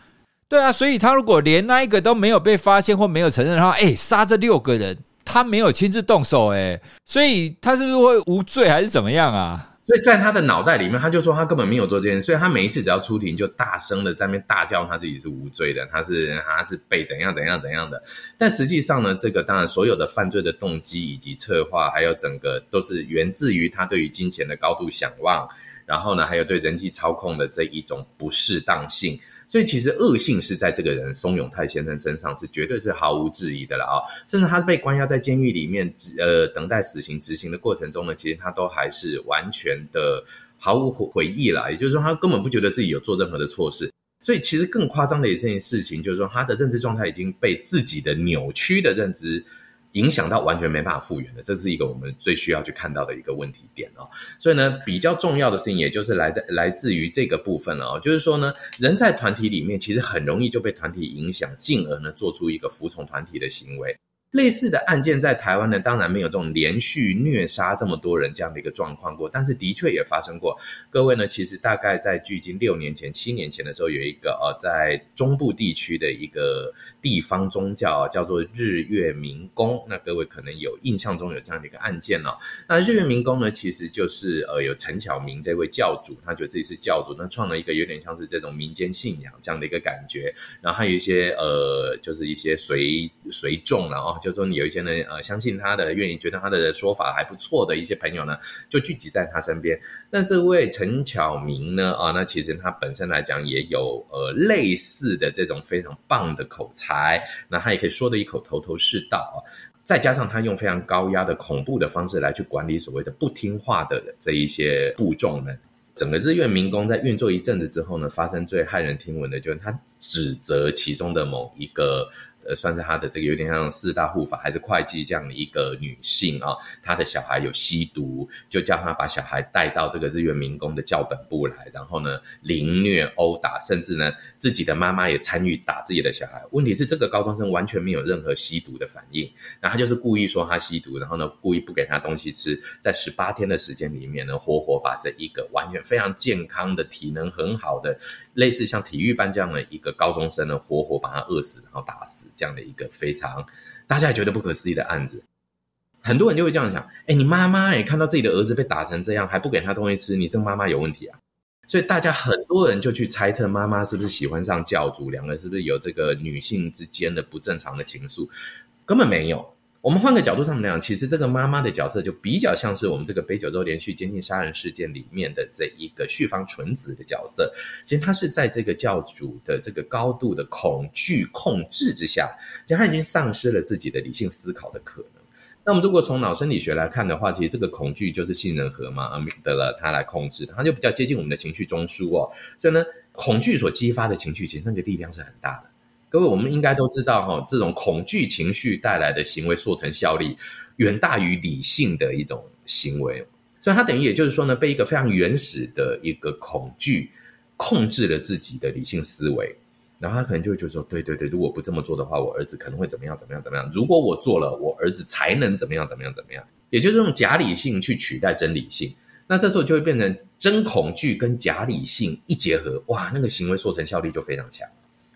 对啊，所以他如果连那一个都没有被发现或没有承认的话，哎，杀这六个人，他没有亲自动手，哎，所以他是不是会无罪还是怎么样啊？所以在他的脑袋里面，他就说他根本没有做这件事，所以他每一次只要出庭就大声的在那边大叫他自己是无罪的，他是他是被怎样怎样怎样的。但实际上呢，这个当然所有的犯罪的动机以及策划，还有整个都是源自于他对于金钱的高度想望，然后呢，还有对人际操控的这一种不适当性。所以其实恶性是在这个人松永泰先生身上是绝对是毫无质疑的了啊！甚至他被关押在监狱里面，呃，等待死刑执行的过程中呢，其实他都还是完全的毫无悔意了。也就是说，他根本不觉得自己有做任何的错事。所以其实更夸张的一件事情，就是说他的认知状态已经被自己的扭曲的认知。影响到完全没办法复原的，这是一个我们最需要去看到的一个问题点哦。所以呢，比较重要的事情，也就是来自来自于这个部分了哦，就是说呢，人在团体里面其实很容易就被团体影响，进而呢做出一个服从团体的行为。类似的案件在台湾呢，当然没有这种连续虐杀这么多人这样的一个状况过，但是的确也发生过。各位呢，其实大概在距今六年前、七年前的时候，有一个呃，在中部地区的一个地方宗教叫做日月明宫。那各位可能有印象中有这样的一个案件哦。那日月明宫呢，其实就是呃有陈巧明这位教主，他觉得自己是教主，那创了一个有点像是这种民间信仰这样的一个感觉。然后还有一些呃，就是一些随随众了哦。就是说，你有一些人呃相信他的，愿意觉得他的说法还不错的一些朋友呢，就聚集在他身边。那这位陈巧明呢，啊，那其实他本身来讲也有呃类似的这种非常棒的口才，那他也可以说得一口头头是道啊。再加上他用非常高压的恐怖的方式来去管理所谓的不听话的这一些部众们。整个日月民工在运作一阵子之后呢，发生最骇人听闻的就是他指责其中的某一个。呃，算是他的这个有点像四大护法还是会计这样的一个女性啊，她的小孩有吸毒，就叫她把小孩带到这个日月民工的教本部来，然后呢凌虐殴打，甚至呢自己的妈妈也参与打自己的小孩。问题是这个高中生完全没有任何吸毒的反应，那他就是故意说他吸毒，然后呢故意不给他东西吃，在十八天的时间里面呢，活活把这一个完全非常健康的体能很好的，类似像体育班这样的一个高中生呢，活活把他饿死，然后打死。这样的一个非常大家也觉得不可思议的案子，很多人就会这样想：哎，你妈妈也看到自己的儿子被打成这样，还不给他东西吃，你这个妈妈有问题啊！所以大家很多人就去猜测妈妈是不是喜欢上教主，两个是不是有这个女性之间的不正常的情愫，根本没有。我们换个角度上来讲，其实这个妈妈的角色就比较像是我们这个北九州连续监禁杀人事件里面的这一个旭方纯子的角色。其实她是在这个教主的这个高度的恐惧控制之下，其实她已经丧失了自己的理性思考的可能。那我们如果从脑生理学来看的话，其实这个恐惧就是杏仁核嘛，阿米格达它来控制，他就比较接近我们的情绪中枢哦。所以呢，恐惧所激发的情绪，其实那个力量是很大的。各位，我们应该都知道，哈，这种恐惧情绪带来的行为塑成效力，远大于理性的一种行为。所以，它等于也就是说呢，被一个非常原始的一个恐惧控制了自己的理性思维。然后，他可能就会觉得说，对对对，如果不这么做的话，我儿子可能会怎么样怎么样怎么样。如果我做了，我儿子才能怎么样怎么样怎么样。也就是用假理性去取代真理性。那这时候就会变成真恐惧跟假理性一结合，哇，那个行为塑成效力就非常强。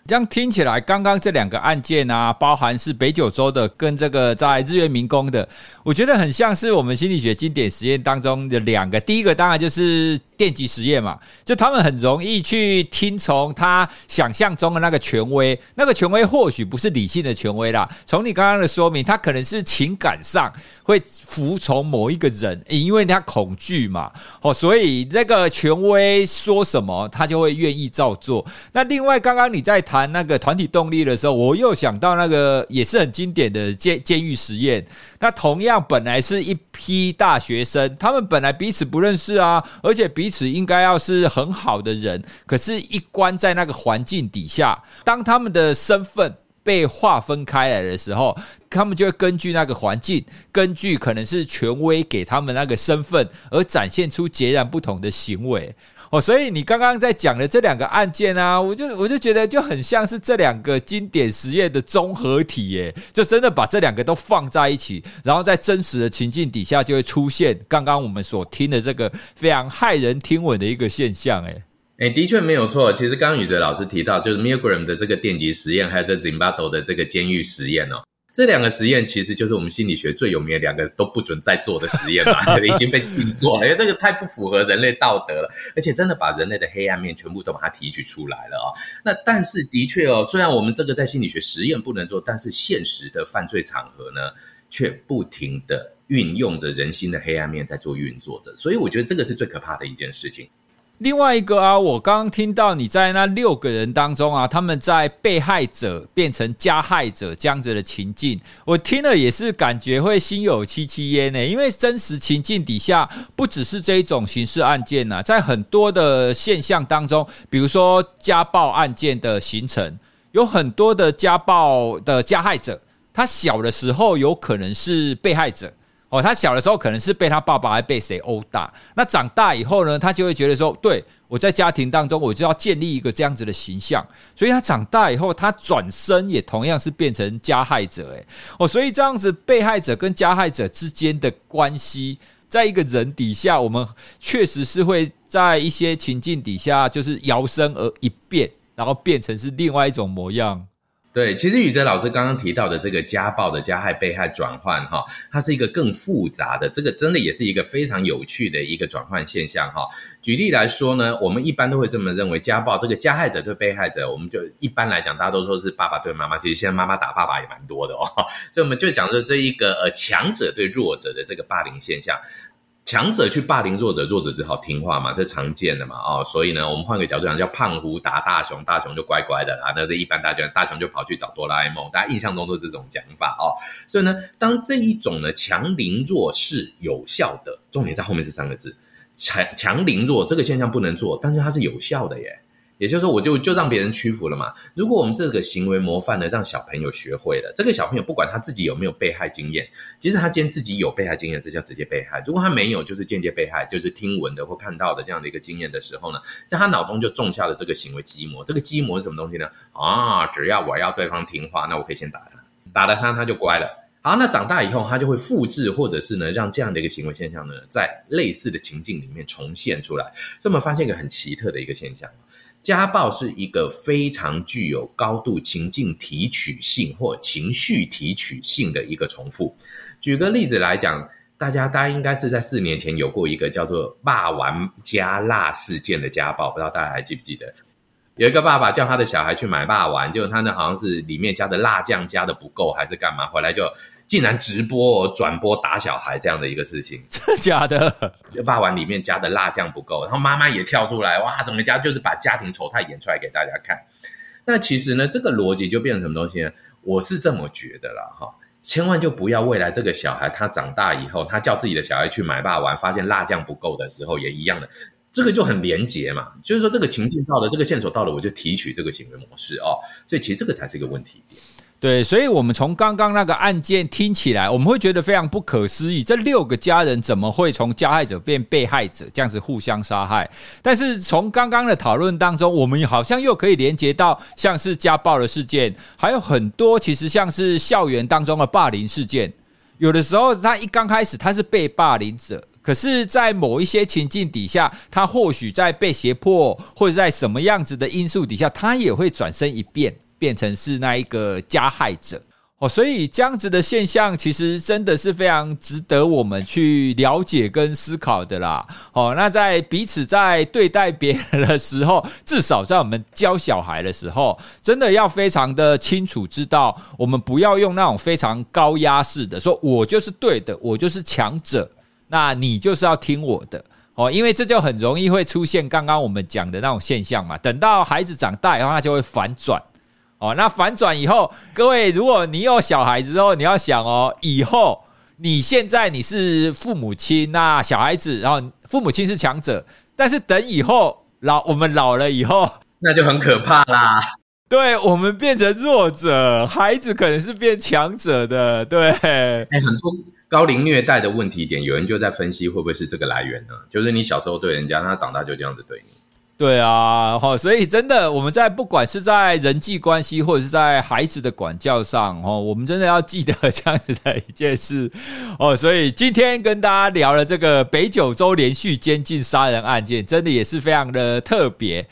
这样听起来，刚刚这两个案件啊，包含是北九州的跟这个在日月民工的，我觉得很像是我们心理学经典实验当中的两个。第一个当然就是电击实验嘛，就他们很容易去听从他想象中的那个权威，那个权威或许不是理性的权威啦。从你刚刚的说明，他可能是情感上会服从某一个人，因为他恐惧嘛，哦，所以那个权威说什么，他就会愿意照做。那另外，刚刚你在谈那个团体动力的时候，我又想到那个也是很经典的监监狱实验。那同样，本来是一批大学生，他们本来彼此不认识啊，而且彼此应该要是很好的人，可是，一关在那个环境底下，当他们的身份被划分开来的时候，他们就会根据那个环境，根据可能是权威给他们那个身份，而展现出截然不同的行为。哦，所以你刚刚在讲的这两个案件啊，我就我就觉得就很像是这两个经典实验的综合体，耶，就真的把这两个都放在一起，然后在真实的情境底下就会出现刚刚我们所听的这个非常骇人听闻的一个现象，诶诶的确没有错。其实刚刚宇哲老师提到，就是 Milgram 的这个电击实验，还有这 Zimbardo 的这个监狱实验哦。这两个实验其实就是我们心理学最有名的两个都不准再做的实验嘛，[laughs] 已经被禁做了，因为这个太不符合人类道德了，而且真的把人类的黑暗面全部都把它提取出来了哦。那但是的确哦，虽然我们这个在心理学实验不能做，但是现实的犯罪场合呢，却不停的运用着人心的黑暗面在做运作着，所以我觉得这个是最可怕的一件事情。另外一个啊，我刚刚听到你在那六个人当中啊，他们在被害者变成加害者这样子的情境，我听了也是感觉会心有戚戚焉呢。因为真实情境底下，不只是这一种刑事案件呐，在很多的现象当中，比如说家暴案件的形成，有很多的家暴的加害者，他小的时候有可能是被害者。哦，他小的时候可能是被他爸爸还被谁殴打，那长大以后呢，他就会觉得说，对，我在家庭当中我就要建立一个这样子的形象，所以他长大以后，他转身也同样是变成加害者，诶，哦，所以这样子被害者跟加害者之间的关系，在一个人底下，我们确实是会在一些情境底下，就是摇身而一变，然后变成是另外一种模样。对，其实宇哲老师刚刚提到的这个家暴的加害被害转换，哈，它是一个更复杂的，这个真的也是一个非常有趣的一个转换现象，哈。举例来说呢，我们一般都会这么认为，家暴这个加害者对被害者，我们就一般来讲，大家都说是爸爸对妈妈，其实现在妈妈打爸爸也蛮多的哦，[laughs] 所以我们就讲说这一个呃强者对弱者的这个霸凌现象。强者去霸凌弱者，弱者只好听话嘛，这常见的嘛，哦，所以呢，我们换个角度讲，叫胖虎打大雄，大雄就乖乖的啊，那这一般大家，大雄就跑去找哆啦 A 梦，大家印象中都是这种讲法哦。所以呢，当这一种呢强凌弱是有效的，重点在后面这三个字，强强凌弱这个现象不能做，但是它是有效的耶。也就是说，我就就让别人屈服了嘛。如果我们这个行为模范呢，让小朋友学会了，这个小朋友不管他自己有没有被害经验，其实他今天自己有被害经验，这叫直接被害；如果他没有，就是间接被害，就是听闻的或看到的这样的一个经验的时候呢，在他脑中就种下了这个行为基模。这个基模是什么东西呢？啊，只要我要对方听话，那我可以先打他，打了他他就乖了。好，那长大以后他就会复制，或者是呢，让这样的一个行为现象呢，在类似的情境里面重现出来。所以我们发现一个很奇特的一个现象。家暴是一个非常具有高度情境提取性或情绪提取性的一个重复。举个例子来讲，大家大家应该是在四年前有过一个叫做“霸丸加辣”事件的家暴，不知道大家还记不记得？有一个爸爸叫他的小孩去买肉丸，结果他呢好像是里面加的辣酱加的不够，还是干嘛？回来就。竟然直播转播打小孩这样的一个事情，[laughs] 真的假的？霸王里面加的辣酱不够，然后妈妈也跳出来，哇，整个家就是把家庭丑态演出来给大家看。那其实呢，这个逻辑就变成什么东西呢？我是这么觉得啦，哈，千万就不要未来这个小孩他长大以后，他叫自己的小孩去买霸王，发现辣酱不够的时候，也一样的，这个就很连结嘛，就是说这个情境到了，这个线索到了，我就提取这个行为模式哦，所以其实这个才是一个问题点。对，所以，我们从刚刚那个案件听起来，我们会觉得非常不可思议。这六个家人怎么会从加害者变被害者，这样子互相杀害？但是从刚刚的讨论当中，我们好像又可以连接到像是家暴的事件，还有很多其实像是校园当中的霸凌事件。有的时候，他一刚开始他是被霸凌者，可是，在某一些情境底下，他或许在被胁迫，或者在什么样子的因素底下，他也会转身一变。变成是那一个加害者哦，所以这样子的现象其实真的是非常值得我们去了解跟思考的啦。哦，那在彼此在对待别人的时候，至少在我们教小孩的时候，真的要非常的清楚知道，我们不要用那种非常高压式的，说我就是对的，我就是强者，那你就是要听我的。哦，因为这就很容易会出现刚刚我们讲的那种现象嘛。等到孩子长大以后，他就会反转。哦，那反转以后，各位，如果你有小孩子之后，你要想哦，以后你现在你是父母亲，那小孩子，然后父母亲是强者，但是等以后老我们老了以后，[laughs] 那就很可怕啦。对，我们变成弱者，孩子可能是变强者的。对，哎，很多高龄虐待的问题点，有人就在分析会不会是这个来源呢？就是你小时候对人家，那他长大就这样子对你。对啊，哈，所以真的，我们在不管是在人际关系，或者是在孩子的管教上，哦，[laughs] 我们真的要记得这样子的一件事 [laughs] 哦。所以今天跟大家聊了这个北九州连续监禁杀人案件，真的也是非常的特别。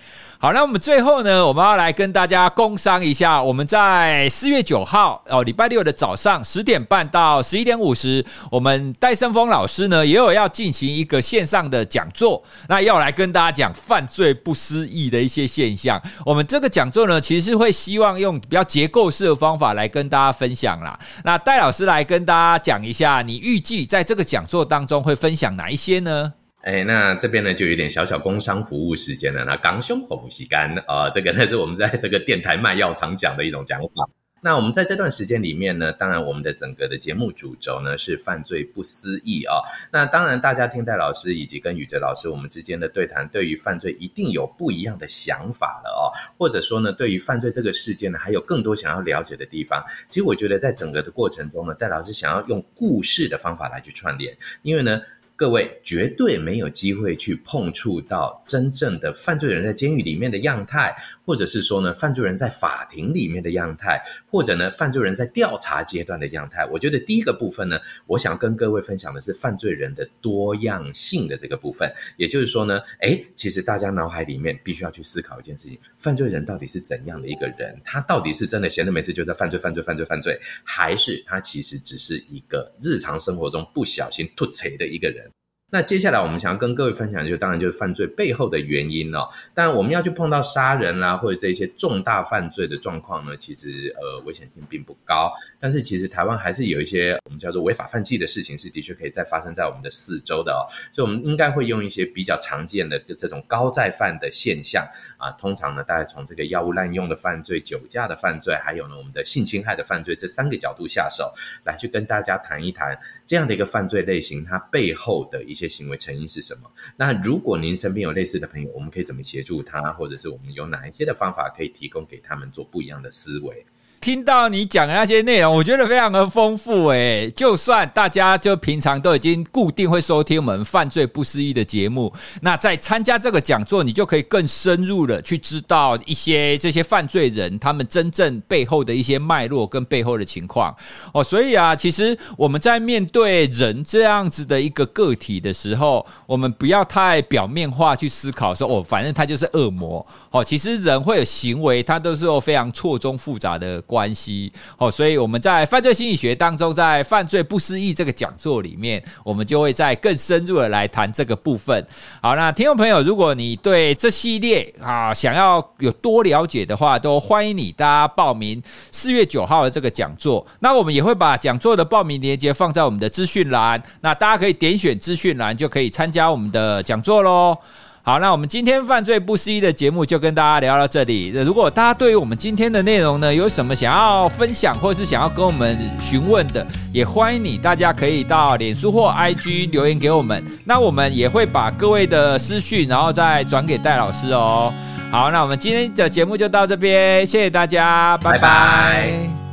好，那我们最后呢，我们要来跟大家工商一下，我们在四月九号哦，礼拜六的早上十点半到十一点五十，我们戴胜峰老师呢也有要进行一个线上的讲座，那要来跟大家讲犯罪不思议的一些现象。我们这个讲座呢，其实是会希望用比较结构式的方法来跟大家分享啦。那戴老师来跟大家讲一下，你预计在这个讲座当中会分享哪一些呢？哎，那这边呢就有点小小工商服务时间了。那刚胸口不吸干啊，这个呢是我们在这个电台卖药常讲的一种讲法。那我们在这段时间里面呢，当然我们的整个的节目主轴呢是犯罪不思议啊。那当然大家听戴老师以及跟宇哲老师我们之间的对谈，对于犯罪一定有不一样的想法了哦。或者说呢，对于犯罪这个事件呢，还有更多想要了解的地方。其实我觉得在整个的过程中呢，戴老师想要用故事的方法来去串联，因为呢。各位绝对没有机会去碰触到真正的犯罪人在监狱里面的样态，或者是说呢，犯罪人在法庭里面的样态，或者呢，犯罪人在调查阶段的样态。我觉得第一个部分呢，我想跟各位分享的是犯罪人的多样性的这个部分。也就是说呢，诶，其实大家脑海里面必须要去思考一件事情：犯罪人到底是怎样的一个人？他到底是真的闲着没事就在犯罪、犯罪、犯罪、犯罪，还是他其实只是一个日常生活中不小心突贼的一个人？那接下来我们想要跟各位分享，就当然就是犯罪背后的原因了。当然我们要去碰到杀人啦，或者这些重大犯罪的状况呢，其实呃危险性并不高。但是其实台湾还是有一些我们叫做违法犯纪的事情，是的确可以再发生在我们的四周的哦。所以我们应该会用一些比较常见的这种高再犯的现象啊，通常呢大概从这个药物滥用的犯罪、酒驾的犯罪，还有呢我们的性侵害的犯罪这三个角度下手，来去跟大家谈一谈这样的一个犯罪类型，它背后的一一些。行为成因是什么？那如果您身边有类似的朋友，我们可以怎么协助他，或者是我们有哪一些的方法可以提供给他们做不一样的思维？听到你讲的那些内容，我觉得非常的丰富诶。就算大家就平常都已经固定会收听我们犯罪不思议的节目，那在参加这个讲座，你就可以更深入的去知道一些这些犯罪人他们真正背后的一些脉络跟背后的情况哦。所以啊，其实我们在面对人这样子的一个个体的时候，我们不要太表面化去思考说，说哦，反正他就是恶魔哦。其实人会有行为，他都是有非常错综复杂的。关系哦，所以我们在犯罪心理学当中，在犯罪不思议这个讲座里面，我们就会再更深入的来谈这个部分。好，那听众朋友，如果你对这系列啊想要有多了解的话，都欢迎你大家报名四月九号的这个讲座。那我们也会把讲座的报名链接放在我们的资讯栏，那大家可以点选资讯栏就可以参加我们的讲座喽。好，那我们今天犯罪不思议的节目就跟大家聊到这里。如果大家对于我们今天的内容呢，有什么想要分享，或是想要跟我们询问的，也欢迎你，大家可以到脸书或 IG 留言给我们。那我们也会把各位的私讯，然后再转给戴老师哦。好，那我们今天的节目就到这边，谢谢大家，拜拜。拜拜。